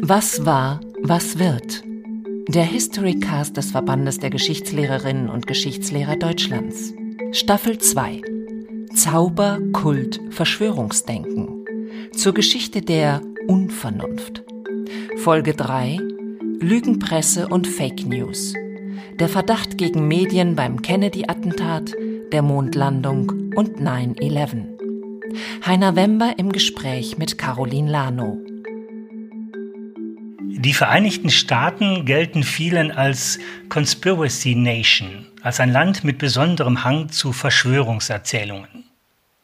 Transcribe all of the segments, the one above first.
Was war, was wird? Der Historycast des Verbandes der Geschichtslehrerinnen und Geschichtslehrer Deutschlands. Staffel 2. Zauber, Kult, Verschwörungsdenken. Zur Geschichte der Unvernunft. Folge 3. Lügenpresse und Fake News. Der Verdacht gegen Medien beim Kennedy-Attentat, der Mondlandung und 9-11. Heiner Wember im Gespräch mit Caroline Lano. Die Vereinigten Staaten gelten vielen als Conspiracy Nation, als ein Land mit besonderem Hang zu Verschwörungserzählungen.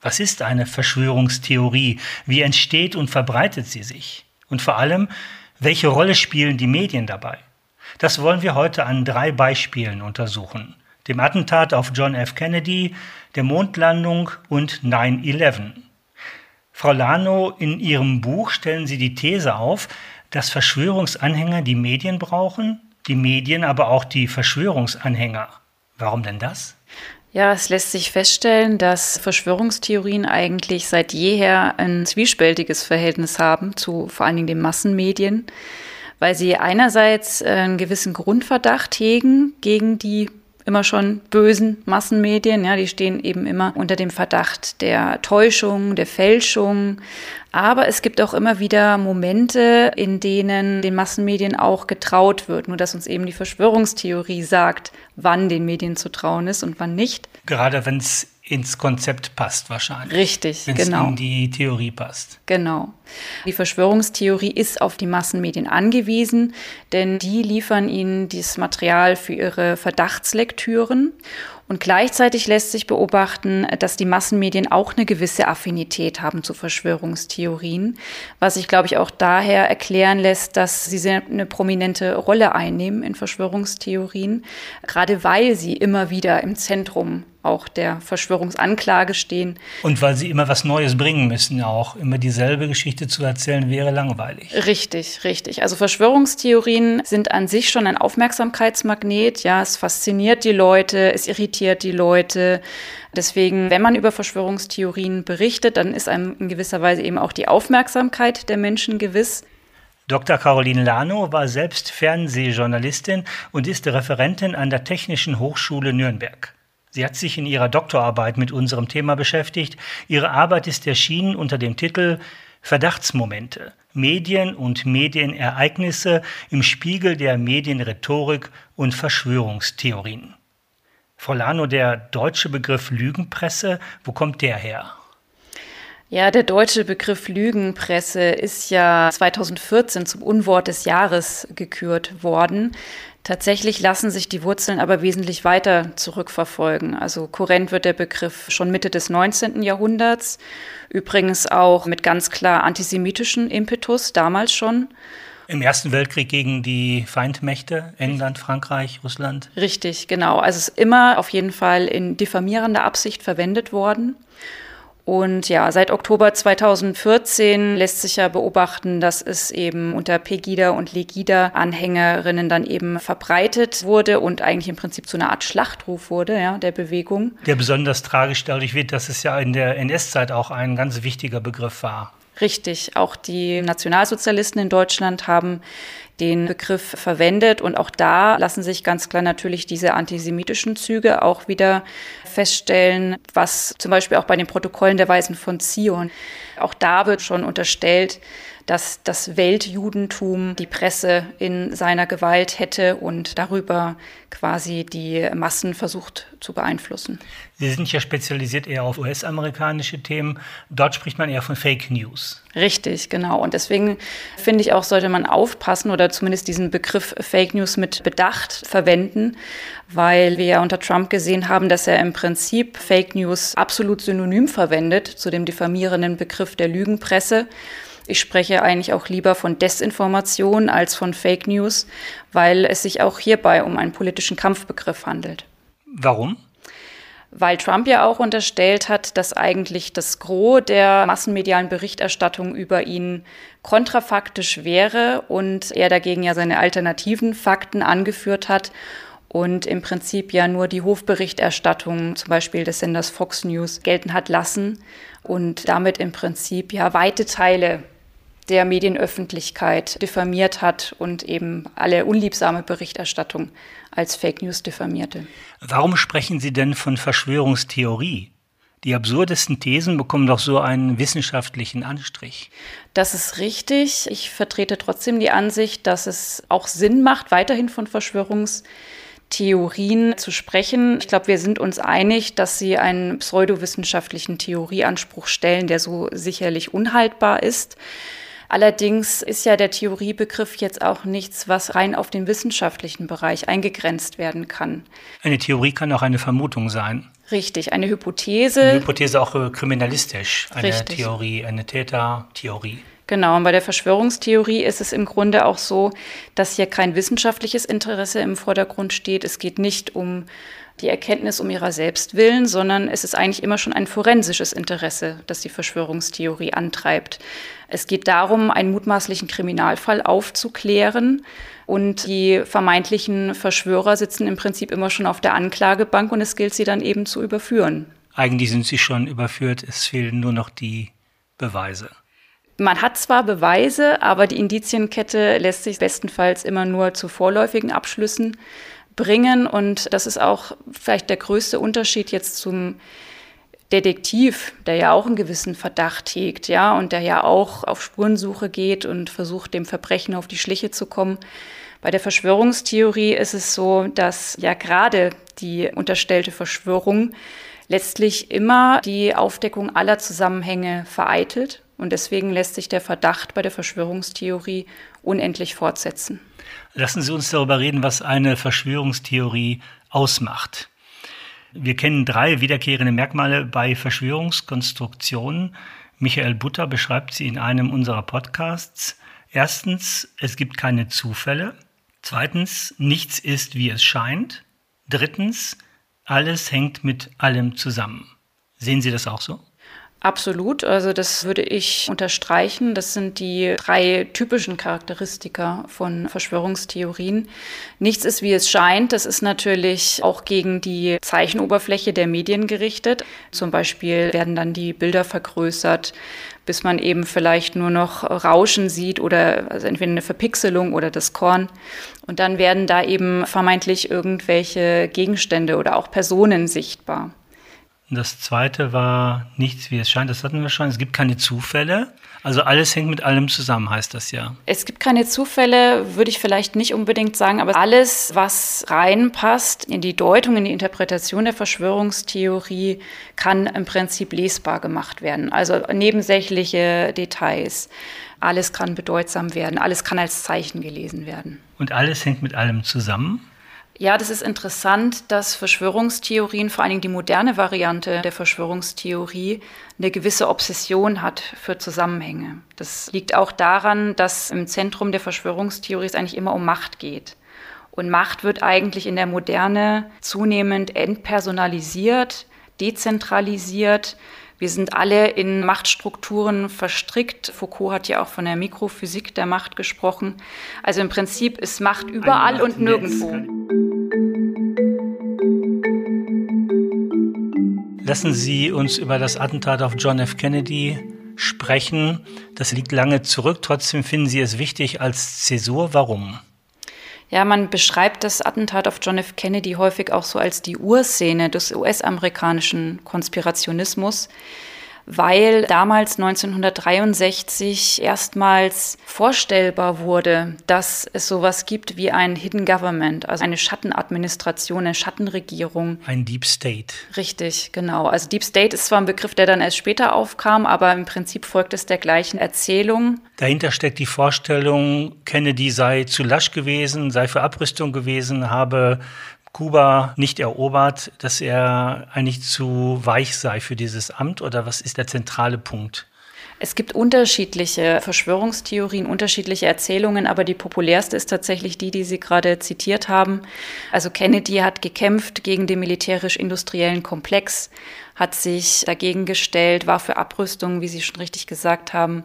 Was ist eine Verschwörungstheorie? Wie entsteht und verbreitet sie sich? Und vor allem, welche Rolle spielen die Medien dabei? Das wollen wir heute an drei Beispielen untersuchen. Dem Attentat auf John F. Kennedy, der Mondlandung und 9-11. Frau Lano, in Ihrem Buch stellen Sie die These auf, dass Verschwörungsanhänger die Medien brauchen, die Medien aber auch die Verschwörungsanhänger. Warum denn das? Ja, es lässt sich feststellen, dass Verschwörungstheorien eigentlich seit jeher ein zwiespältiges Verhältnis haben zu vor allen Dingen den Massenmedien, weil sie einerseits einen gewissen Grundverdacht hegen gegen die immer schon bösen Massenmedien. Ja, die stehen eben immer unter dem Verdacht der Täuschung, der Fälschung. Aber es gibt auch immer wieder Momente, in denen den Massenmedien auch getraut wird. Nur dass uns eben die Verschwörungstheorie sagt, wann den Medien zu trauen ist und wann nicht. Gerade wenn es ins Konzept passt wahrscheinlich. Richtig, Wenn's genau. in die Theorie passt. Genau. Die Verschwörungstheorie ist auf die Massenmedien angewiesen, denn die liefern ihnen dieses Material für ihre Verdachtslektüren. Und gleichzeitig lässt sich beobachten, dass die Massenmedien auch eine gewisse Affinität haben zu Verschwörungstheorien, was sich, glaube ich, auch daher erklären lässt, dass sie eine prominente Rolle einnehmen in Verschwörungstheorien, gerade weil sie immer wieder im Zentrum auch der Verschwörungsanklage stehen. Und weil sie immer was Neues bringen müssen, auch immer dieselbe Geschichte zu erzählen, wäre langweilig. Richtig, richtig. Also Verschwörungstheorien sind an sich schon ein Aufmerksamkeitsmagnet. Ja, es fasziniert die Leute, es irritiert die Leute. Deswegen, wenn man über Verschwörungstheorien berichtet, dann ist einem in gewisser Weise eben auch die Aufmerksamkeit der Menschen gewiss. Dr. Caroline Lano war selbst Fernsehjournalistin und ist Referentin an der Technischen Hochschule Nürnberg. Sie hat sich in ihrer Doktorarbeit mit unserem Thema beschäftigt. Ihre Arbeit ist erschienen unter dem Titel Verdachtsmomente. Medien und Medienereignisse im Spiegel der Medienrhetorik und Verschwörungstheorien. Frau Lano, der deutsche Begriff Lügenpresse, wo kommt der her? Ja, der deutsche Begriff Lügenpresse ist ja 2014 zum Unwort des Jahres gekürt worden. Tatsächlich lassen sich die Wurzeln aber wesentlich weiter zurückverfolgen. Also kurrent wird der Begriff schon Mitte des 19. Jahrhunderts, übrigens auch mit ganz klar antisemitischen Impetus, damals schon. Im Ersten Weltkrieg gegen die Feindmächte, England, Frankreich, Russland? Richtig, genau. Also es ist immer auf jeden Fall in diffamierender Absicht verwendet worden. Und ja, seit Oktober 2014 lässt sich ja beobachten, dass es eben unter Pegida und Legida-Anhängerinnen dann eben verbreitet wurde und eigentlich im Prinzip zu einer Art Schlachtruf wurde, ja, der Bewegung. Der besonders tragisch dadurch wird, dass es ja in der NS-Zeit auch ein ganz wichtiger Begriff war. Richtig, auch die Nationalsozialisten in Deutschland haben den Begriff verwendet. Und auch da lassen sich ganz klar natürlich diese antisemitischen Züge auch wieder feststellen, was zum Beispiel auch bei den Protokollen der Weisen von Zion, auch da wird schon unterstellt, dass das Weltjudentum die Presse in seiner Gewalt hätte und darüber quasi die Massen versucht zu beeinflussen. Sie sind ja spezialisiert eher auf US-amerikanische Themen. Dort spricht man eher von Fake News. Richtig, genau. Und deswegen finde ich auch, sollte man aufpassen oder zumindest diesen Begriff Fake News mit Bedacht verwenden, weil wir ja unter Trump gesehen haben, dass er im Prinzip Fake News absolut synonym verwendet zu dem diffamierenden Begriff der Lügenpresse. Ich spreche eigentlich auch lieber von Desinformation als von Fake News, weil es sich auch hierbei um einen politischen Kampfbegriff handelt. Warum? Weil Trump ja auch unterstellt hat, dass eigentlich das Gros der massenmedialen Berichterstattung über ihn kontrafaktisch wäre und er dagegen ja seine alternativen Fakten angeführt hat und im Prinzip ja nur die Hofberichterstattung zum Beispiel des Senders Fox News gelten hat lassen und damit im Prinzip ja weite Teile der Medienöffentlichkeit diffamiert hat und eben alle unliebsame Berichterstattung als Fake News diffamierte. Warum sprechen Sie denn von Verschwörungstheorie? Die absurdesten Thesen bekommen doch so einen wissenschaftlichen Anstrich. Das ist richtig. Ich vertrete trotzdem die Ansicht, dass es auch Sinn macht, weiterhin von Verschwörungstheorien zu sprechen. Ich glaube, wir sind uns einig, dass sie einen pseudowissenschaftlichen Theorieanspruch stellen, der so sicherlich unhaltbar ist. Allerdings ist ja der Theoriebegriff jetzt auch nichts, was rein auf den wissenschaftlichen Bereich eingegrenzt werden kann. Eine Theorie kann auch eine Vermutung sein. Richtig, eine Hypothese. Eine Hypothese auch äh, kriminalistisch, eine Richtig. Theorie, eine Tätertheorie. Genau, und bei der Verschwörungstheorie ist es im Grunde auch so, dass hier kein wissenschaftliches Interesse im Vordergrund steht. Es geht nicht um die Erkenntnis um ihrer selbst willen, sondern es ist eigentlich immer schon ein forensisches Interesse, das die Verschwörungstheorie antreibt. Es geht darum, einen mutmaßlichen Kriminalfall aufzuklären und die vermeintlichen Verschwörer sitzen im Prinzip immer schon auf der Anklagebank und es gilt, sie dann eben zu überführen. Eigentlich sind sie schon überführt, es fehlen nur noch die Beweise. Man hat zwar Beweise, aber die Indizienkette lässt sich bestenfalls immer nur zu vorläufigen Abschlüssen bringen. Und das ist auch vielleicht der größte Unterschied jetzt zum Detektiv, der ja auch einen gewissen Verdacht hegt, ja, und der ja auch auf Spurensuche geht und versucht, dem Verbrechen auf die Schliche zu kommen. Bei der Verschwörungstheorie ist es so, dass ja gerade die unterstellte Verschwörung letztlich immer die Aufdeckung aller Zusammenhänge vereitelt. Und deswegen lässt sich der Verdacht bei der Verschwörungstheorie unendlich fortsetzen. Lassen Sie uns darüber reden, was eine Verschwörungstheorie ausmacht. Wir kennen drei wiederkehrende Merkmale bei Verschwörungskonstruktionen. Michael Butter beschreibt sie in einem unserer Podcasts. Erstens, es gibt keine Zufälle. Zweitens, nichts ist, wie es scheint. Drittens, alles hängt mit allem zusammen. Sehen Sie das auch so? Absolut, also das würde ich unterstreichen. Das sind die drei typischen Charakteristika von Verschwörungstheorien. Nichts ist, wie es scheint. Das ist natürlich auch gegen die Zeichenoberfläche der Medien gerichtet. Zum Beispiel werden dann die Bilder vergrößert, bis man eben vielleicht nur noch Rauschen sieht oder also entweder eine Verpixelung oder das Korn. Und dann werden da eben vermeintlich irgendwelche Gegenstände oder auch Personen sichtbar. Das zweite war nichts, wie es scheint. Das hatten wir schon. Es gibt keine Zufälle. Also alles hängt mit allem zusammen, heißt das ja. Es gibt keine Zufälle, würde ich vielleicht nicht unbedingt sagen, aber alles, was reinpasst in die Deutung, in die Interpretation der Verschwörungstheorie, kann im Prinzip lesbar gemacht werden. Also nebensächliche Details. Alles kann bedeutsam werden, alles kann als Zeichen gelesen werden. Und alles hängt mit allem zusammen? Ja, das ist interessant, dass Verschwörungstheorien, vor allen Dingen die moderne Variante der Verschwörungstheorie, eine gewisse Obsession hat für Zusammenhänge. Das liegt auch daran, dass im Zentrum der Verschwörungstheorie es eigentlich immer um Macht geht. Und Macht wird eigentlich in der Moderne zunehmend entpersonalisiert, dezentralisiert. Wir sind alle in Machtstrukturen verstrickt. Foucault hat ja auch von der Mikrophysik der Macht gesprochen. Also im Prinzip ist Macht überall und nirgendwo. Lassen Sie uns über das Attentat auf John F. Kennedy sprechen. Das liegt lange zurück. Trotzdem finden Sie es wichtig als Zäsur. Warum? Ja, man beschreibt das Attentat auf John F. Kennedy häufig auch so als die Urszene des US-amerikanischen Konspirationismus weil damals 1963 erstmals vorstellbar wurde, dass es sowas gibt wie ein Hidden Government, also eine Schattenadministration, eine Schattenregierung. Ein Deep State. Richtig, genau. Also Deep State ist zwar ein Begriff, der dann erst später aufkam, aber im Prinzip folgt es der gleichen Erzählung. Dahinter steckt die Vorstellung, Kennedy sei zu lasch gewesen, sei für Abrüstung gewesen, habe Kuba nicht erobert, dass er eigentlich zu weich sei für dieses Amt oder was ist der zentrale Punkt? Es gibt unterschiedliche Verschwörungstheorien, unterschiedliche Erzählungen, aber die populärste ist tatsächlich die, die Sie gerade zitiert haben. Also Kennedy hat gekämpft gegen den militärisch-industriellen Komplex, hat sich dagegen gestellt, war für Abrüstung, wie Sie schon richtig gesagt haben.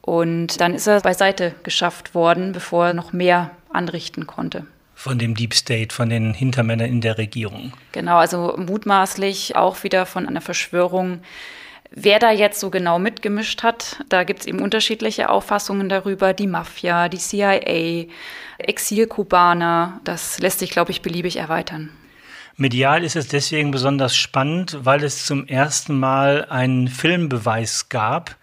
Und dann ist er beiseite geschafft worden, bevor er noch mehr anrichten konnte von dem Deep State, von den Hintermännern in der Regierung. Genau, also mutmaßlich auch wieder von einer Verschwörung Wer da jetzt so genau mitgemischt hat, da gibt es eben unterschiedliche Auffassungen darüber. Die Mafia, die CIA, Exilkubaner, das lässt sich, glaube ich, beliebig erweitern. Medial ist es deswegen besonders spannend, weil es zum ersten Mal einen Filmbeweis gab.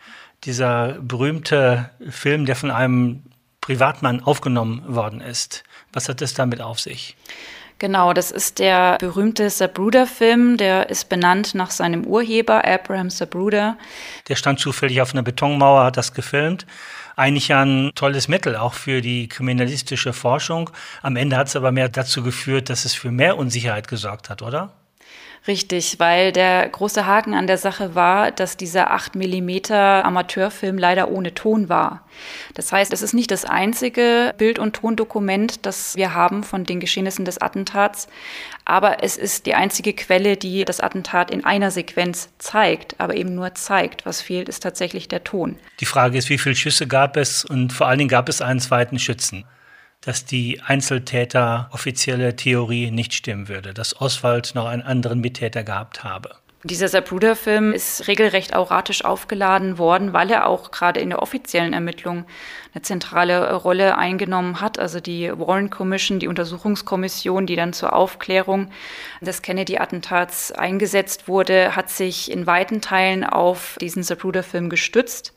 Dieser berühmte Film, der von einem Privatmann aufgenommen worden ist. Was hat es damit auf sich? Genau, das ist der berühmte Sabruder-Film, der ist benannt nach seinem Urheber, Abraham Sabruder. Der stand zufällig auf einer Betonmauer, hat das gefilmt. Eigentlich ein tolles Mittel, auch für die kriminalistische Forschung. Am Ende hat es aber mehr dazu geführt, dass es für mehr Unsicherheit gesorgt hat, oder? Richtig, weil der große Haken an der Sache war, dass dieser 8 mm Amateurfilm leider ohne Ton war. Das heißt, es ist nicht das einzige Bild- und Tondokument, das wir haben von den Geschehnissen des Attentats, aber es ist die einzige Quelle, die das Attentat in einer Sequenz zeigt, aber eben nur zeigt. Was fehlt, ist tatsächlich der Ton. Die Frage ist, wie viele Schüsse gab es und vor allen Dingen gab es einen zweiten Schützen dass die Einzeltäter offizielle Theorie nicht stimmen würde, dass Oswald noch einen anderen Mittäter gehabt habe. Dieser Zapruder-Film ist regelrecht auratisch aufgeladen worden, weil er auch gerade in der offiziellen Ermittlung eine zentrale Rolle eingenommen hat. Also die Warren Commission, die Untersuchungskommission, die dann zur Aufklärung des Kennedy-Attentats eingesetzt wurde, hat sich in weiten Teilen auf diesen Zapruder-Film gestützt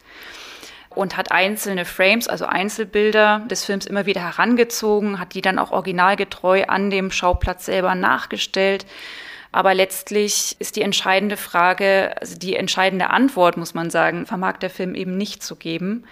und hat einzelne Frames, also Einzelbilder des Films immer wieder herangezogen, hat die dann auch originalgetreu an dem Schauplatz selber nachgestellt. Aber letztlich ist die entscheidende Frage, also die entscheidende Antwort, muss man sagen, vermag der Film eben nicht zu geben.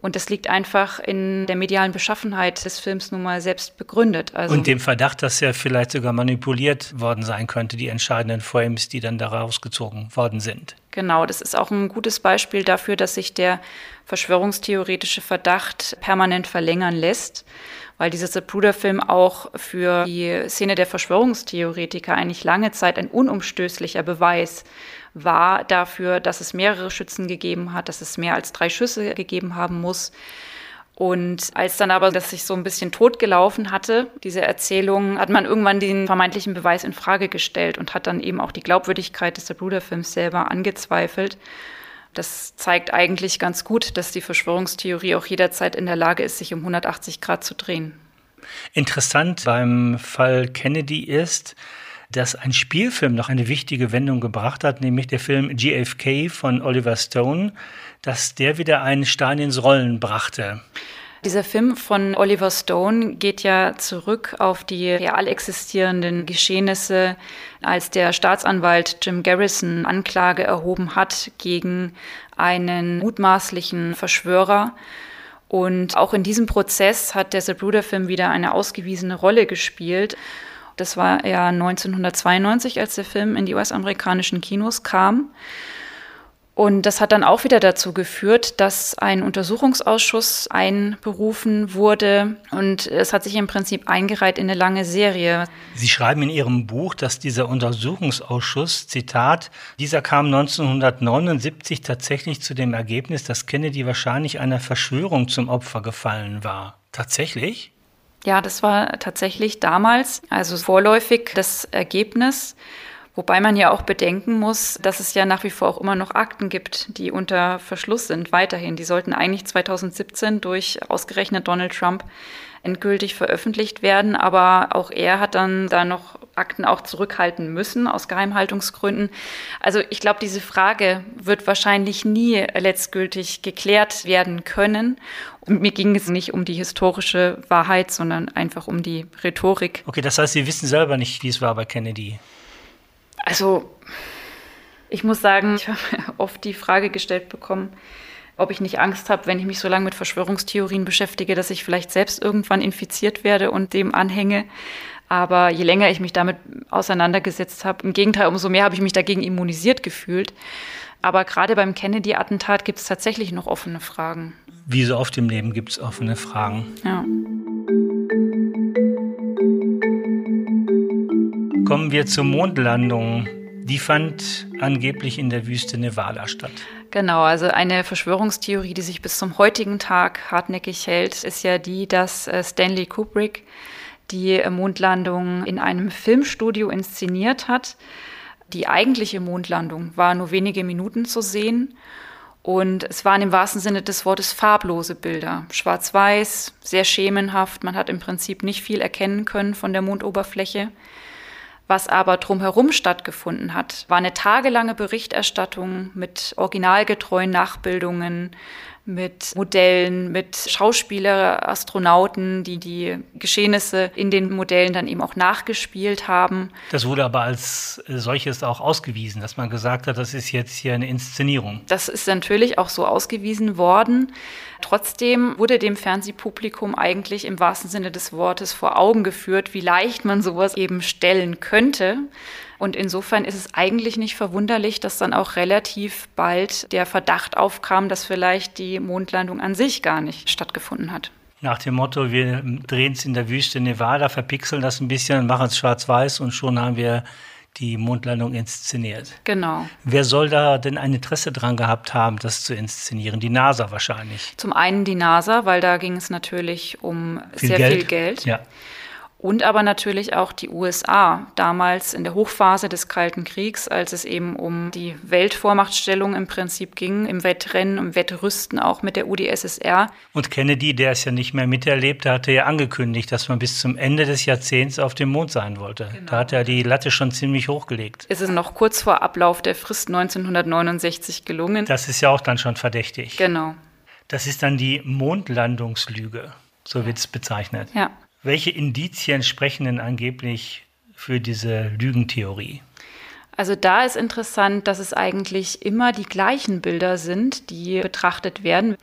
Und das liegt einfach in der medialen Beschaffenheit des Films nun mal selbst begründet. Also und dem Verdacht, dass er vielleicht sogar manipuliert worden sein könnte, die entscheidenden Frames, die dann daraus gezogen worden sind. Genau, das ist auch ein gutes Beispiel dafür, dass sich der verschwörungstheoretische Verdacht permanent verlängern lässt, weil dieser Zapruder-Film auch für die Szene der Verschwörungstheoretiker eigentlich lange Zeit ein unumstößlicher Beweis war dafür, dass es mehrere Schützen gegeben hat, dass es mehr als drei Schüsse gegeben haben muss. Und als dann aber das sich so ein bisschen totgelaufen hatte, diese Erzählung, hat man irgendwann den vermeintlichen Beweis in Frage gestellt und hat dann eben auch die Glaubwürdigkeit des Bruderfilms selber angezweifelt. Das zeigt eigentlich ganz gut, dass die Verschwörungstheorie auch jederzeit in der Lage ist, sich um 180 Grad zu drehen. Interessant beim Fall Kennedy ist, dass ein Spielfilm noch eine wichtige Wendung gebracht hat, nämlich der Film GFK von Oliver Stone, dass der wieder einen Stein ins Rollen brachte. Dieser Film von Oliver Stone geht ja zurück auf die real existierenden Geschehnisse, als der Staatsanwalt Jim Garrison Anklage erhoben hat gegen einen mutmaßlichen Verschwörer. Und auch in diesem Prozess hat der Zapruder-Film wieder eine ausgewiesene Rolle gespielt. Das war ja 1992, als der Film in die US-amerikanischen Kinos kam. Und das hat dann auch wieder dazu geführt, dass ein Untersuchungsausschuss einberufen wurde und es hat sich im Prinzip eingereiht in eine lange Serie. Sie schreiben in Ihrem Buch, dass dieser Untersuchungsausschuss, Zitat, dieser kam 1979 tatsächlich zu dem Ergebnis, dass Kennedy wahrscheinlich einer Verschwörung zum Opfer gefallen war. Tatsächlich? Ja, das war tatsächlich damals, also vorläufig das Ergebnis. Wobei man ja auch bedenken muss, dass es ja nach wie vor auch immer noch Akten gibt, die unter Verschluss sind, weiterhin. Die sollten eigentlich 2017 durch ausgerechnet Donald Trump endgültig veröffentlicht werden, aber auch er hat dann da noch Akten auch zurückhalten müssen aus Geheimhaltungsgründen. Also ich glaube, diese Frage wird wahrscheinlich nie letztgültig geklärt werden können. Und mir ging es nicht um die historische Wahrheit, sondern einfach um die Rhetorik. Okay, das heißt, Sie wissen selber nicht, wie es war bei Kennedy. Also ich muss sagen, ich habe oft die Frage gestellt bekommen, ob ich nicht Angst habe, wenn ich mich so lange mit Verschwörungstheorien beschäftige, dass ich vielleicht selbst irgendwann infiziert werde und dem anhänge. Aber je länger ich mich damit auseinandergesetzt habe, im Gegenteil, umso mehr habe ich mich dagegen immunisiert gefühlt. Aber gerade beim Kennedy-Attentat gibt es tatsächlich noch offene Fragen. Wie so oft im Leben gibt es offene Fragen. Ja. Kommen wir zur Mondlandung. Die fand angeblich in der Wüste Nevada statt. Genau, also eine Verschwörungstheorie, die sich bis zum heutigen Tag hartnäckig hält, ist ja die, dass äh, Stanley Kubrick die Mondlandung in einem Filmstudio inszeniert hat. Die eigentliche Mondlandung war nur wenige Minuten zu sehen. Und es waren im wahrsten Sinne des Wortes farblose Bilder. Schwarz-weiß, sehr schemenhaft. Man hat im Prinzip nicht viel erkennen können von der Mondoberfläche. Was aber drumherum stattgefunden hat, war eine tagelange Berichterstattung mit originalgetreuen Nachbildungen, mit Modellen, mit Schauspieler, Astronauten, die die Geschehnisse in den Modellen dann eben auch nachgespielt haben. Das wurde aber als solches auch ausgewiesen, dass man gesagt hat, das ist jetzt hier eine Inszenierung. Das ist natürlich auch so ausgewiesen worden. Trotzdem wurde dem Fernsehpublikum eigentlich im wahrsten Sinne des Wortes vor Augen geführt, wie leicht man sowas eben stellen könnte. Und insofern ist es eigentlich nicht verwunderlich, dass dann auch relativ bald der Verdacht aufkam, dass vielleicht die Mondlandung an sich gar nicht stattgefunden hat. Nach dem Motto, wir drehen es in der Wüste Nevada, verpixeln das ein bisschen, machen es schwarz-weiß und schon haben wir die Mondlandung inszeniert. Genau. Wer soll da denn ein Interesse dran gehabt haben, das zu inszenieren? Die NASA wahrscheinlich. Zum einen die NASA, weil da ging es natürlich um viel sehr Geld. viel Geld. Ja. Und aber natürlich auch die USA, damals in der Hochphase des Kalten Kriegs, als es eben um die Weltvormachtstellung im Prinzip ging, im Wettrennen, im Wettrüsten auch mit der UdSSR. Und Kennedy, der es ja nicht mehr miterlebt, hatte ja angekündigt, dass man bis zum Ende des Jahrzehnts auf dem Mond sein wollte. Genau. Da hat er die Latte schon ziemlich hochgelegt. Es ist noch kurz vor Ablauf der Frist 1969 gelungen. Das ist ja auch dann schon verdächtig. Genau. Das ist dann die Mondlandungslüge, so wird es bezeichnet. Ja. Welche Indizien sprechen denn angeblich für diese Lügentheorie? Also da ist interessant, dass es eigentlich immer die gleichen Bilder sind, die betrachtet werden.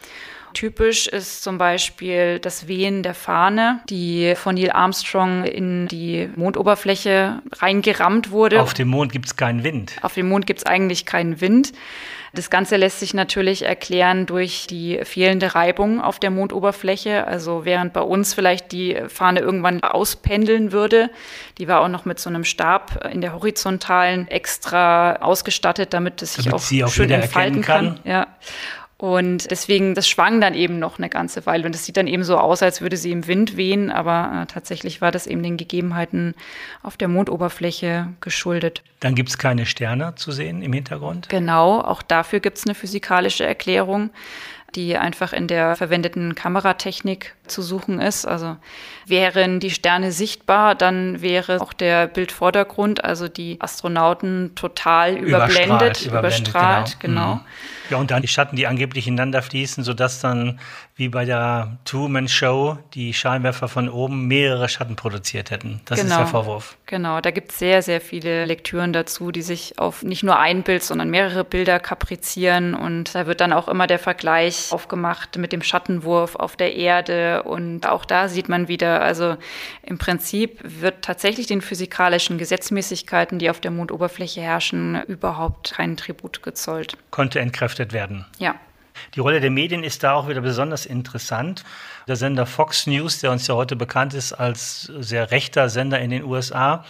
Typisch ist zum Beispiel das Wehen der Fahne, die von Neil Armstrong in die Mondoberfläche reingerammt wurde. Auf dem Mond gibt es keinen Wind. Auf dem Mond gibt es eigentlich keinen Wind. Das Ganze lässt sich natürlich erklären durch die fehlende Reibung auf der Mondoberfläche. Also während bei uns vielleicht die Fahne irgendwann auspendeln würde, die war auch noch mit so einem Stab in der horizontalen extra ausgestattet, damit es sich damit auch, auch schön entfalten kann. kann. Ja. Und deswegen, das schwang dann eben noch eine ganze Weile. Und es sieht dann eben so aus, als würde sie im Wind wehen, aber äh, tatsächlich war das eben den Gegebenheiten auf der Mondoberfläche geschuldet. Dann gibt es keine Sterne zu sehen im Hintergrund? Genau, auch dafür gibt es eine physikalische Erklärung die einfach in der verwendeten Kameratechnik zu suchen ist. Also wären die Sterne sichtbar, dann wäre auch der Bildvordergrund, also die Astronauten total überblendet, überstrahlt, überblendet, genau. genau. Mhm. Ja, und dann die Schatten, die angeblich ineinander fließen, sodass dann wie bei der Two-Man-Show die Scheinwerfer von oben mehrere Schatten produziert hätten. Das genau. ist der Vorwurf. Genau, da gibt es sehr, sehr viele Lektüren dazu, die sich auf nicht nur ein Bild, sondern mehrere Bilder kaprizieren. Und da wird dann auch immer der Vergleich aufgemacht mit dem Schattenwurf auf der Erde. Und auch da sieht man wieder, also im Prinzip wird tatsächlich den physikalischen Gesetzmäßigkeiten, die auf der Mondoberfläche herrschen, überhaupt kein Tribut gezollt. Konnte entkräftet werden. Ja. Die Rolle der Medien ist da auch wieder besonders interessant. Der Sender Fox News, der uns ja heute bekannt ist als sehr rechter Sender in den USA,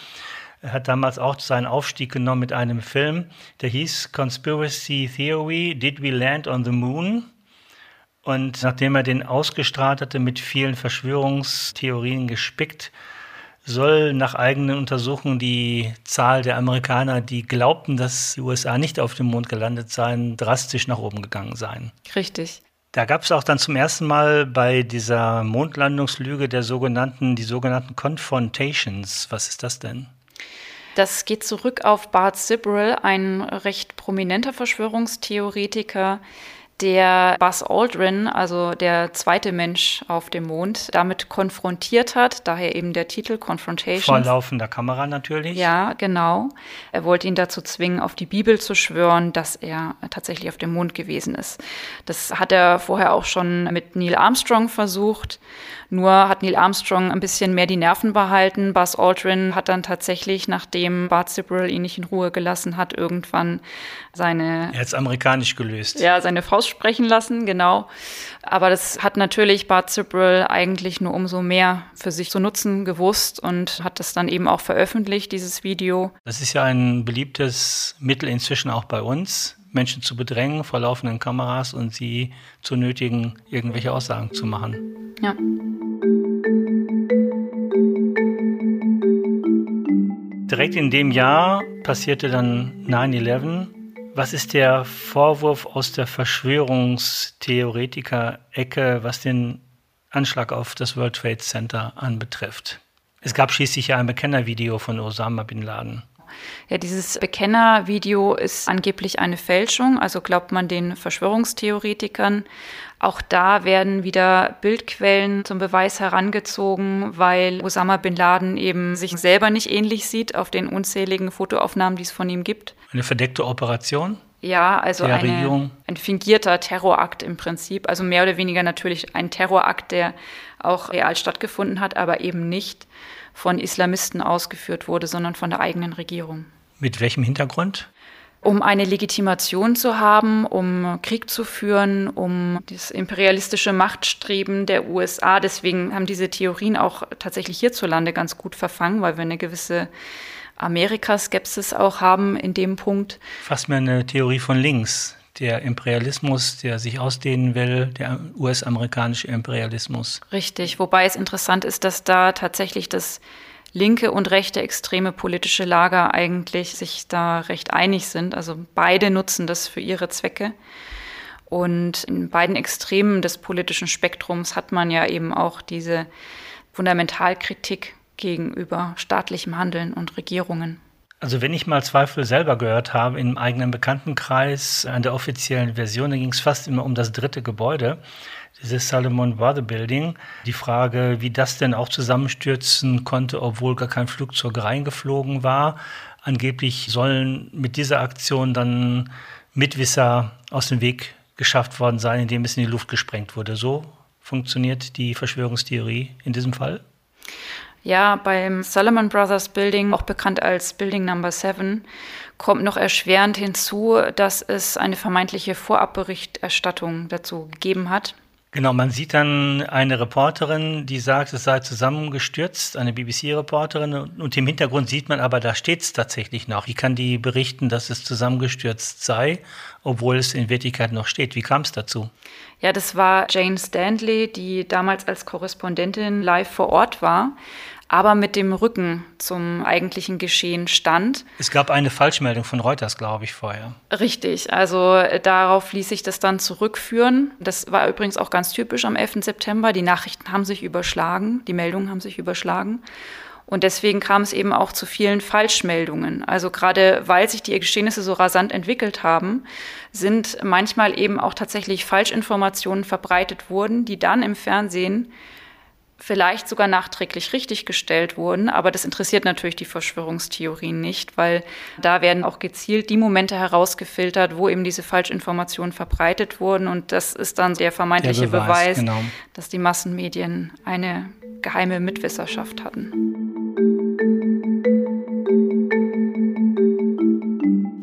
hat damals auch seinen Aufstieg genommen mit einem Film, der hieß Conspiracy Theory, Did We Land on the Moon? Und nachdem er den ausgestrahlt hatte, mit vielen Verschwörungstheorien gespickt, soll nach eigenen Untersuchungen die Zahl der Amerikaner, die glaubten, dass die USA nicht auf dem Mond gelandet seien, drastisch nach oben gegangen sein. Richtig. Da gab es auch dann zum ersten Mal bei dieser Mondlandungslüge der sogenannten, die sogenannten Confrontations. Was ist das denn? Das geht zurück auf Bart Sibrel, ein recht prominenter Verschwörungstheoretiker, der Buzz Aldrin, also der zweite Mensch auf dem Mond, damit konfrontiert hat. Daher eben der Titel Confrontation. Vor laufender Kamera natürlich. Ja, genau. Er wollte ihn dazu zwingen, auf die Bibel zu schwören, dass er tatsächlich auf dem Mond gewesen ist. Das hat er vorher auch schon mit Neil Armstrong versucht. Nur hat Neil Armstrong ein bisschen mehr die Nerven behalten. Buzz Aldrin hat dann tatsächlich, nachdem Bart Sibrel ihn nicht in Ruhe gelassen hat, irgendwann seine. Er hat es amerikanisch gelöst. Ja, seine Faust sprechen lassen, genau. Aber das hat natürlich Bart Sibrel eigentlich nur umso mehr für sich zu nutzen gewusst und hat das dann eben auch veröffentlicht, dieses Video. Das ist ja ein beliebtes Mittel inzwischen auch bei uns. Menschen zu bedrängen vor laufenden Kameras und sie zu nötigen, irgendwelche Aussagen zu machen. Ja. Direkt in dem Jahr passierte dann 9-11. Was ist der Vorwurf aus der Verschwörungstheoretiker-Ecke, was den Anschlag auf das World Trade Center anbetrifft? Es gab schließlich ja ein Bekennervideo von Osama bin Laden. Ja, dieses Bekennervideo ist angeblich eine Fälschung, also glaubt man den Verschwörungstheoretikern. Auch da werden wieder Bildquellen zum Beweis herangezogen, weil Osama bin Laden eben sich selber nicht ähnlich sieht auf den unzähligen Fotoaufnahmen, die es von ihm gibt. Eine verdeckte Operation? Ja, also eine, ein fingierter Terrorakt im Prinzip. Also mehr oder weniger natürlich ein Terrorakt, der auch real stattgefunden hat, aber eben nicht von Islamisten ausgeführt wurde, sondern von der eigenen Regierung. Mit welchem Hintergrund? Um eine Legitimation zu haben, um Krieg zu führen, um das imperialistische Machtstreben der USA. Deswegen haben diese Theorien auch tatsächlich hierzulande ganz gut verfangen, weil wir eine gewisse Amerikaskepsis auch haben in dem Punkt. Fast mehr eine Theorie von links der Imperialismus, der sich ausdehnen will, der US-amerikanische Imperialismus. Richtig, wobei es interessant ist, dass da tatsächlich das linke und rechte extreme politische Lager eigentlich sich da recht einig sind. Also beide nutzen das für ihre Zwecke. Und in beiden Extremen des politischen Spektrums hat man ja eben auch diese Fundamentalkritik gegenüber staatlichem Handeln und Regierungen. Also wenn ich mal Zweifel selber gehört habe im eigenen Bekanntenkreis an der offiziellen Version, da ging es fast immer um das dritte Gebäude, dieses Salomon Brothers Building. Die Frage, wie das denn auch zusammenstürzen konnte, obwohl gar kein Flugzeug reingeflogen war. Angeblich sollen mit dieser Aktion dann Mitwisser aus dem Weg geschafft worden sein, indem es in die Luft gesprengt wurde. So funktioniert die Verschwörungstheorie in diesem Fall? Ja, beim Solomon Brothers Building, auch bekannt als Building Number 7, kommt noch erschwerend hinzu, dass es eine vermeintliche Vorabberichterstattung dazu gegeben hat. Genau, man sieht dann eine Reporterin, die sagt, es sei zusammengestürzt, eine BBC-Reporterin, und im Hintergrund sieht man aber, da steht es tatsächlich noch. Wie kann die berichten, dass es zusammengestürzt sei, obwohl es in Wirklichkeit noch steht? Wie kam es dazu? Ja, das war Jane Stanley, die damals als Korrespondentin live vor Ort war aber mit dem Rücken zum eigentlichen Geschehen stand. Es gab eine Falschmeldung von Reuters, glaube ich, vorher. Richtig, also äh, darauf ließ sich das dann zurückführen. Das war übrigens auch ganz typisch am 11. September. Die Nachrichten haben sich überschlagen, die Meldungen haben sich überschlagen. Und deswegen kam es eben auch zu vielen Falschmeldungen. Also gerade weil sich die Geschehnisse so rasant entwickelt haben, sind manchmal eben auch tatsächlich Falschinformationen verbreitet worden, die dann im Fernsehen vielleicht sogar nachträglich richtiggestellt wurden. Aber das interessiert natürlich die Verschwörungstheorien nicht, weil da werden auch gezielt die Momente herausgefiltert, wo eben diese Falschinformationen verbreitet wurden. Und das ist dann der vermeintliche der Beweis, Beweis genau. dass die Massenmedien eine geheime Mitwisserschaft hatten.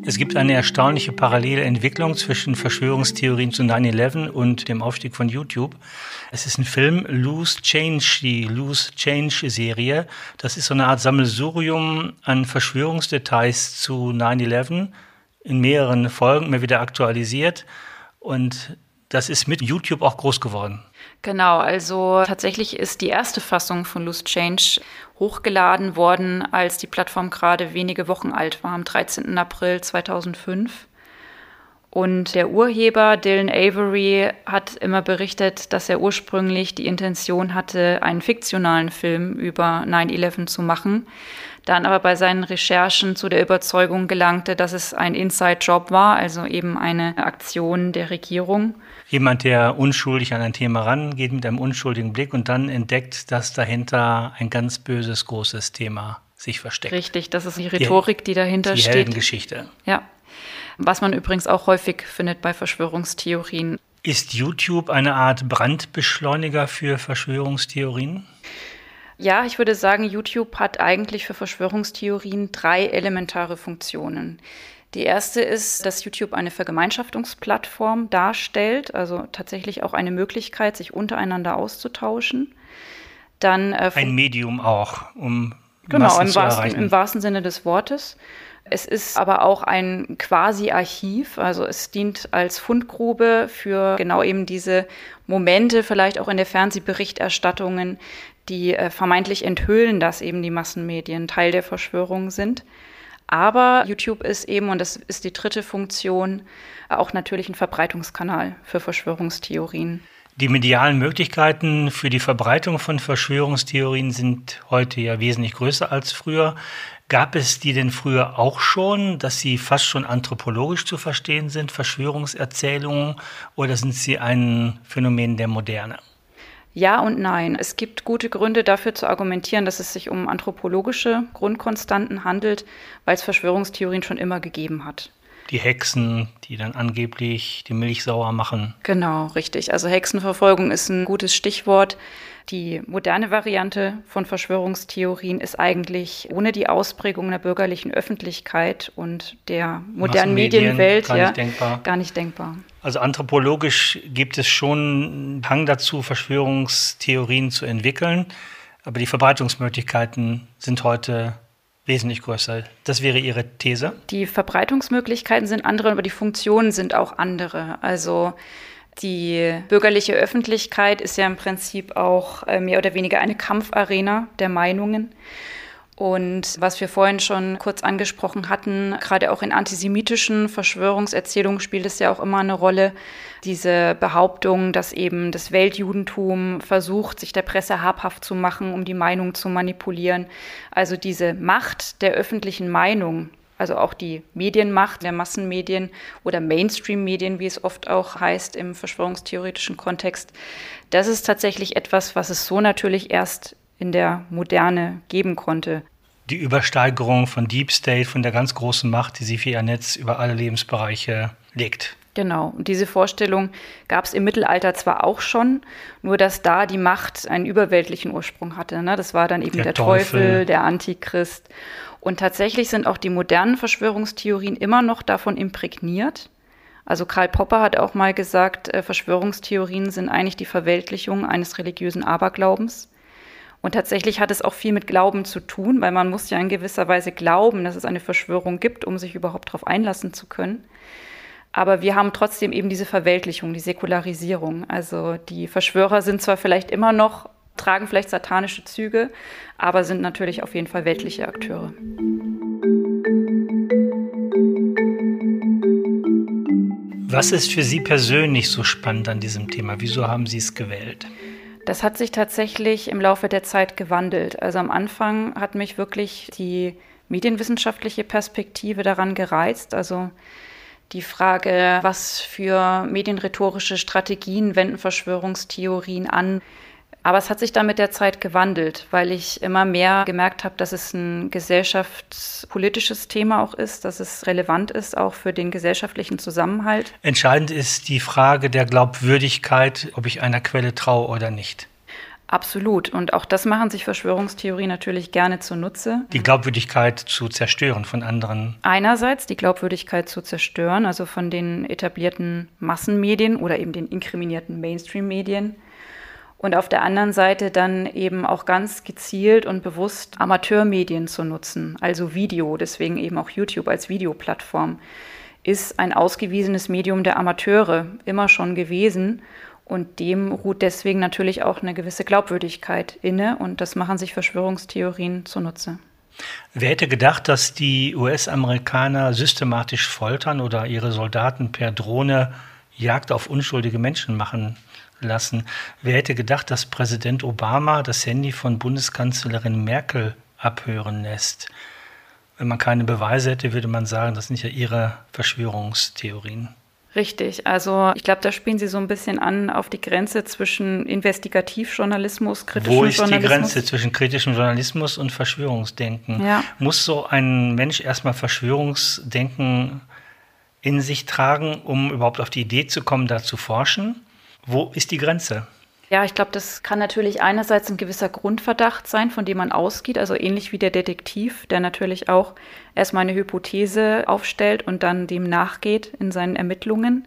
Es gibt eine erstaunliche parallele Entwicklung zwischen Verschwörungstheorien zu 9-11 und dem Aufstieg von YouTube. Es ist ein Film, Loose Change, die Loose Change Serie. Das ist so eine Art Sammelsurium an Verschwörungsdetails zu 9-11 in mehreren Folgen, immer wieder aktualisiert. Und das ist mit YouTube auch groß geworden. Genau, also tatsächlich ist die erste Fassung von Loose Change hochgeladen worden, als die Plattform gerade wenige Wochen alt war, am 13. April 2005. Und der Urheber Dylan Avery hat immer berichtet, dass er ursprünglich die Intention hatte, einen fiktionalen Film über 9-11 zu machen, dann aber bei seinen Recherchen zu der Überzeugung gelangte, dass es ein Inside-Job war, also eben eine Aktion der Regierung. Jemand, der unschuldig an ein Thema rangeht mit einem unschuldigen Blick und dann entdeckt, dass dahinter ein ganz böses, großes Thema sich versteckt. Richtig, das ist die Rhetorik, die, dahinter die steht. Die Heldengeschichte. Ja. Was man übrigens auch häufig findet bei Verschwörungstheorien. Ist YouTube eine Art Brandbeschleuniger für Verschwörungstheorien? Ja, ich würde sagen, YouTube hat eigentlich für Verschwörungstheorien drei elementare Funktionen. Die erste ist, dass YouTube eine Vergemeinschaftungsplattform darstellt, also tatsächlich auch eine Möglichkeit, sich untereinander auszutauschen. Dann, äh, Ein Medium auch, um genau, im, zu wahrsten, im wahrsten Sinne des Wortes. Es ist aber auch ein Quasi-Archiv, also es dient als Fundgrube für genau eben diese Momente, vielleicht auch in der Fernsehberichterstattungen, die äh, vermeintlich enthüllen, dass eben die Massenmedien Teil der Verschwörung sind. Aber YouTube ist eben, und das ist die dritte Funktion, auch natürlich ein Verbreitungskanal für Verschwörungstheorien. Die medialen Möglichkeiten für die Verbreitung von Verschwörungstheorien sind heute ja wesentlich größer als früher. Gab es die denn früher auch schon, dass sie fast schon anthropologisch zu verstehen sind, Verschwörungserzählungen, oder sind sie ein Phänomen der Moderne? Ja und nein. Es gibt gute Gründe dafür zu argumentieren, dass es sich um anthropologische Grundkonstanten handelt, weil es Verschwörungstheorien schon immer gegeben hat die Hexen, die dann angeblich die Milch sauer machen. Genau, richtig. Also Hexenverfolgung ist ein gutes Stichwort. Die moderne Variante von Verschwörungstheorien ist eigentlich ohne die Ausprägung der bürgerlichen Öffentlichkeit und der modernen Medienwelt gar, ja, gar nicht denkbar. Also anthropologisch gibt es schon Hang dazu, Verschwörungstheorien zu entwickeln, aber die Verbreitungsmöglichkeiten sind heute wesentlich größer. Das wäre Ihre These? Die Verbreitungsmöglichkeiten sind andere, aber die Funktionen sind auch andere. Also die bürgerliche Öffentlichkeit ist ja im Prinzip auch äh, mehr oder weniger eine Kampfarena der Meinungen. Und was wir vorhin schon kurz angesprochen hatten, gerade auch in antisemitischen Verschwörungserzählungen spielt es ja auch immer eine Rolle, diese Behauptung, dass eben das Weltjudentum versucht, sich der Presse habhaft zu machen, um die Meinung zu manipulieren. Also diese Macht der öffentlichen Meinung, also auch die Medienmacht der Massenmedien oder Mainstream-Medien, wie es oft auch heißt im verschwörungstheoretischen Kontext, das ist tatsächlich etwas, was es so natürlich erst in der Moderne geben konnte. Die Übersteigerung von Deep State, von der ganz großen Macht, die sie für ihr Netz über alle Lebensbereiche legt. Genau, und diese Vorstellung gab es im Mittelalter zwar auch schon, nur dass da die Macht einen überweltlichen Ursprung hatte. Ne? Das war dann eben der, der Teufel, Teufel, der Antichrist. Und tatsächlich sind auch die modernen Verschwörungstheorien immer noch davon imprägniert. Also Karl Popper hat auch mal gesagt, äh, Verschwörungstheorien sind eigentlich die Verweltlichung eines religiösen Aberglaubens. Und tatsächlich hat es auch viel mit Glauben zu tun, weil man muss ja in gewisser Weise glauben, dass es eine Verschwörung gibt, um sich überhaupt darauf einlassen zu können. Aber wir haben trotzdem eben diese Verweltlichung, die Säkularisierung. Also die Verschwörer sind zwar vielleicht immer noch, tragen vielleicht satanische Züge, aber sind natürlich auf jeden Fall weltliche Akteure. Was ist für Sie persönlich so spannend an diesem Thema? Wieso haben Sie es gewählt? Das hat sich tatsächlich im Laufe der Zeit gewandelt. Also am Anfang hat mich wirklich die medienwissenschaftliche Perspektive daran gereizt. Also die Frage, was für medienrhetorische Strategien wenden Verschwörungstheorien an, aber es hat sich dann mit der Zeit gewandelt, weil ich immer mehr gemerkt habe, dass es ein gesellschaftspolitisches Thema auch ist, dass es relevant ist auch für den gesellschaftlichen Zusammenhalt. Entscheidend ist die Frage der Glaubwürdigkeit, ob ich einer Quelle traue oder nicht. Absolut. Und auch das machen sich Verschwörungstheorien natürlich gerne zunutze. Die Glaubwürdigkeit zu zerstören von anderen. Einerseits die Glaubwürdigkeit zu zerstören, also von den etablierten Massenmedien oder eben den inkriminierten Mainstream-Medien und auf der anderen Seite dann eben auch ganz gezielt und bewusst Amateurmedien zu nutzen, also Video, deswegen eben auch YouTube als Videoplattform, ist ein ausgewiesenes Medium der Amateure immer schon gewesen und dem ruht deswegen natürlich auch eine gewisse Glaubwürdigkeit inne und das machen sich Verschwörungstheorien zunutze. Wer hätte gedacht, dass die US-Amerikaner systematisch foltern oder ihre Soldaten per Drohne Jagd auf unschuldige Menschen machen? Lassen. Wer hätte gedacht, dass Präsident Obama das Handy von Bundeskanzlerin Merkel abhören lässt? Wenn man keine Beweise hätte, würde man sagen, das sind ja ihre Verschwörungstheorien. Richtig, also ich glaube, da spielen Sie so ein bisschen an auf die Grenze zwischen Investigativjournalismus, kritischem Journalismus. Wo ist die Grenze zwischen kritischem Journalismus und Verschwörungsdenken? Ja. Muss so ein Mensch erstmal Verschwörungsdenken in sich tragen, um überhaupt auf die Idee zu kommen, da zu forschen? Wo ist die Grenze? Ja, ich glaube, das kann natürlich einerseits ein gewisser Grundverdacht sein, von dem man ausgeht, also ähnlich wie der Detektiv, der natürlich auch erstmal eine Hypothese aufstellt und dann dem nachgeht in seinen Ermittlungen.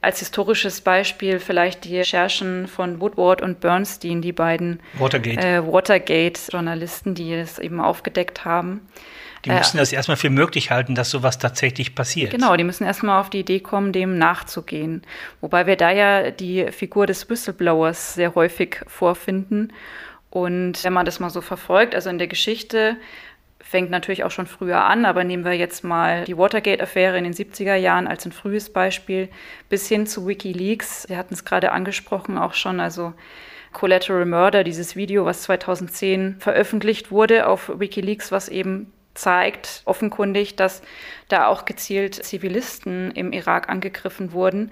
Als historisches Beispiel vielleicht die Recherchen von Woodward und Bernstein, die beiden Watergate-Journalisten, Watergate die es eben aufgedeckt haben. Die müssen das erstmal für möglich halten, dass sowas tatsächlich passiert. Genau, die müssen erstmal auf die Idee kommen, dem nachzugehen. Wobei wir da ja die Figur des Whistleblowers sehr häufig vorfinden. Und wenn man das mal so verfolgt, also in der Geschichte fängt natürlich auch schon früher an, aber nehmen wir jetzt mal die Watergate-Affäre in den 70er Jahren als ein frühes Beispiel bis hin zu Wikileaks. Sie hatten es gerade angesprochen auch schon, also Collateral Murder, dieses Video, was 2010 veröffentlicht wurde auf Wikileaks, was eben zeigt offenkundig, dass da auch gezielt Zivilisten im Irak angegriffen wurden.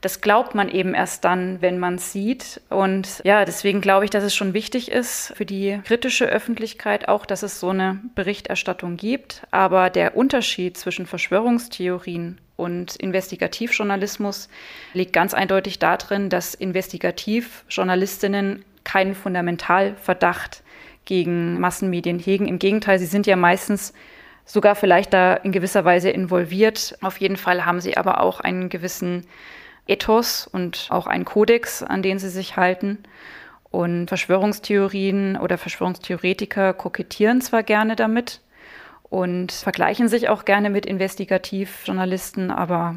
Das glaubt man eben erst dann, wenn man es sieht. Und ja, deswegen glaube ich, dass es schon wichtig ist für die kritische Öffentlichkeit auch, dass es so eine Berichterstattung gibt. Aber der Unterschied zwischen Verschwörungstheorien und Investigativjournalismus liegt ganz eindeutig darin, dass Investigativjournalistinnen keinen Fundamentalverdacht gegen Massenmedien hegen. Im Gegenteil, sie sind ja meistens sogar vielleicht da in gewisser Weise involviert. Auf jeden Fall haben sie aber auch einen gewissen Ethos und auch einen Kodex, an den sie sich halten. Und Verschwörungstheorien oder Verschwörungstheoretiker kokettieren zwar gerne damit und vergleichen sich auch gerne mit Investigativjournalisten, aber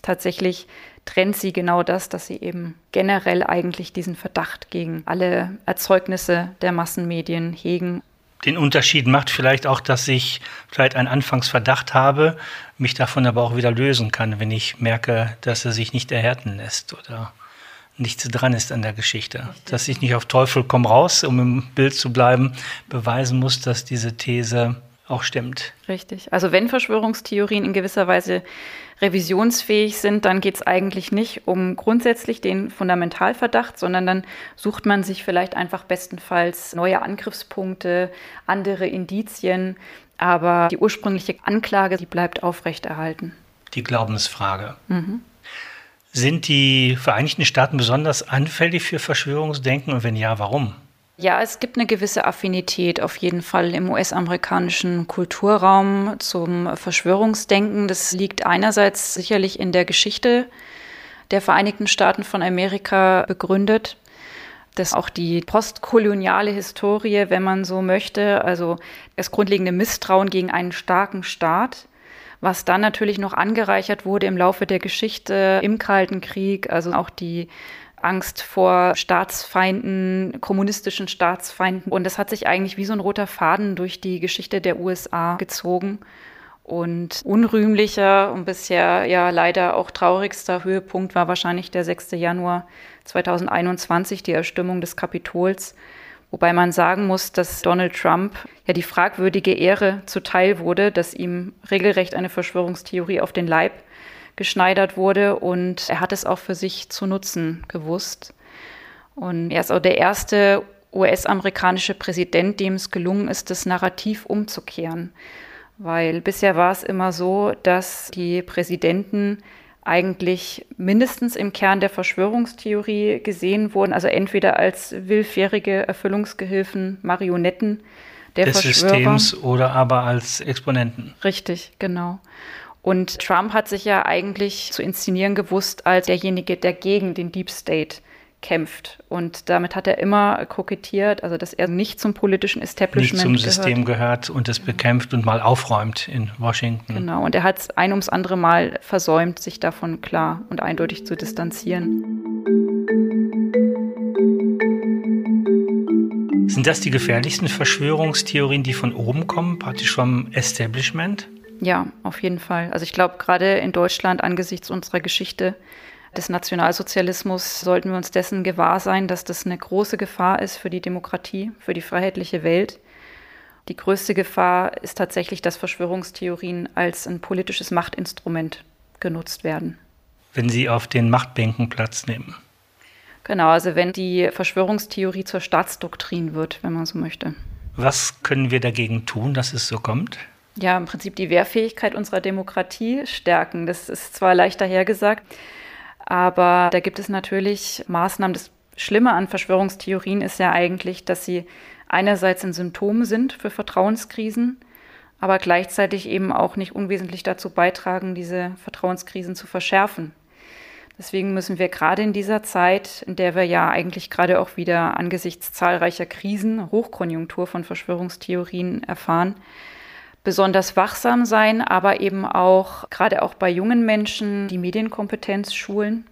tatsächlich trennt sie genau das, dass sie eben generell eigentlich diesen Verdacht gegen alle Erzeugnisse der Massenmedien hegen. Den Unterschied macht vielleicht auch, dass ich vielleicht einen Anfangsverdacht habe, mich davon aber auch wieder lösen kann, wenn ich merke, dass er sich nicht erhärten lässt oder nichts dran ist an der Geschichte. Dass ich nicht auf Teufel komm raus, um im Bild zu bleiben, beweisen muss, dass diese These auch stimmt. Richtig. Also wenn Verschwörungstheorien in gewisser Weise revisionsfähig sind, dann geht es eigentlich nicht um grundsätzlich den Fundamentalverdacht, sondern dann sucht man sich vielleicht einfach bestenfalls neue Angriffspunkte, andere Indizien. Aber die ursprüngliche Anklage, die bleibt aufrechterhalten. Die Glaubensfrage. Mhm. Sind die Vereinigten Staaten besonders anfällig für Verschwörungsdenken und wenn ja, warum? Ja, es gibt eine gewisse Affinität auf jeden Fall im US-amerikanischen Kulturraum zum Verschwörungsdenken. Das liegt einerseits sicherlich in der Geschichte der Vereinigten Staaten von Amerika begründet. Das auch die postkoloniale Historie, wenn man so möchte, also das grundlegende Misstrauen gegen einen starken Staat, was dann natürlich noch angereichert wurde im Laufe der Geschichte im Kalten Krieg, also auch die Angst vor Staatsfeinden, kommunistischen Staatsfeinden. Und das hat sich eigentlich wie so ein roter Faden durch die Geschichte der USA gezogen. Und unrühmlicher und bisher ja leider auch traurigster Höhepunkt war wahrscheinlich der 6. Januar 2021, die Erstimmung des Kapitols. Wobei man sagen muss, dass Donald Trump ja die fragwürdige Ehre zuteil wurde, dass ihm regelrecht eine Verschwörungstheorie auf den Leib geschneidert wurde und er hat es auch für sich zu nutzen gewusst. Und er ist auch der erste US-amerikanische Präsident, dem es gelungen ist, das Narrativ umzukehren. Weil bisher war es immer so, dass die Präsidenten eigentlich mindestens im Kern der Verschwörungstheorie gesehen wurden, also entweder als willfährige Erfüllungsgehilfen, Marionetten der des Verschwörer. Systems oder aber als Exponenten. Richtig, genau. Und Trump hat sich ja eigentlich zu inszenieren gewusst als derjenige, der gegen den Deep State kämpft. Und damit hat er immer kokettiert, also dass er nicht zum politischen Establishment nicht zum gehört. System gehört und es bekämpft und mal aufräumt in Washington. Genau, und er hat es ein ums andere Mal versäumt, sich davon klar und eindeutig zu distanzieren. Sind das die gefährlichsten Verschwörungstheorien, die von oben kommen, praktisch vom Establishment? Ja, auf jeden Fall. Also ich glaube, gerade in Deutschland angesichts unserer Geschichte des Nationalsozialismus sollten wir uns dessen gewahr sein, dass das eine große Gefahr ist für die Demokratie, für die freiheitliche Welt. Die größte Gefahr ist tatsächlich, dass Verschwörungstheorien als ein politisches Machtinstrument genutzt werden. Wenn sie auf den Machtbänken Platz nehmen. Genau, also wenn die Verschwörungstheorie zur Staatsdoktrin wird, wenn man so möchte. Was können wir dagegen tun, dass es so kommt? Ja, im Prinzip die Wehrfähigkeit unserer Demokratie stärken. Das ist zwar leichter hergesagt, aber da gibt es natürlich Maßnahmen. Das Schlimme an Verschwörungstheorien ist ja eigentlich, dass sie einerseits ein Symptom sind für Vertrauenskrisen, aber gleichzeitig eben auch nicht unwesentlich dazu beitragen, diese Vertrauenskrisen zu verschärfen. Deswegen müssen wir gerade in dieser Zeit, in der wir ja eigentlich gerade auch wieder angesichts zahlreicher Krisen, Hochkonjunktur von Verschwörungstheorien erfahren, besonders wachsam sein, aber eben auch gerade auch bei jungen Menschen die Medienkompetenz schulen.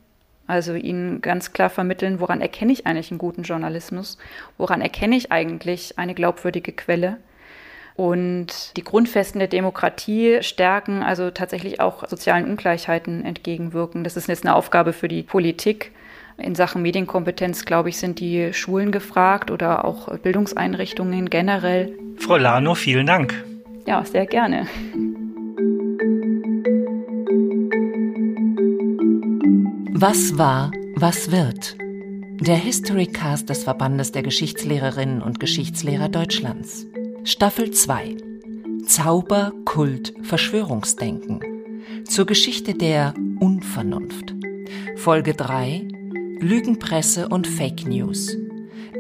Also ihnen ganz klar vermitteln, woran erkenne ich eigentlich einen guten Journalismus, woran erkenne ich eigentlich eine glaubwürdige Quelle und die Grundfesten der Demokratie stärken, also tatsächlich auch sozialen Ungleichheiten entgegenwirken. Das ist jetzt eine Aufgabe für die Politik. In Sachen Medienkompetenz, glaube ich, sind die Schulen gefragt oder auch Bildungseinrichtungen generell. Frau Lano, vielen Dank. Ja, sehr gerne. Was war, was wird? Der Historycast des Verbandes der Geschichtslehrerinnen und Geschichtslehrer Deutschlands. Staffel 2 Zauber, Kult, Verschwörungsdenken zur Geschichte der Unvernunft. Folge 3 Lügenpresse und Fake News.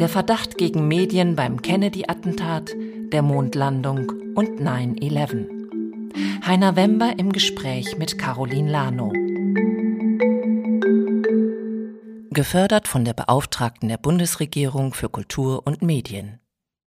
Der Verdacht gegen Medien beim Kennedy-Attentat, der Mondlandung und 9-11. Heiner Wember im Gespräch mit Caroline Lano. Gefördert von der Beauftragten der Bundesregierung für Kultur und Medien.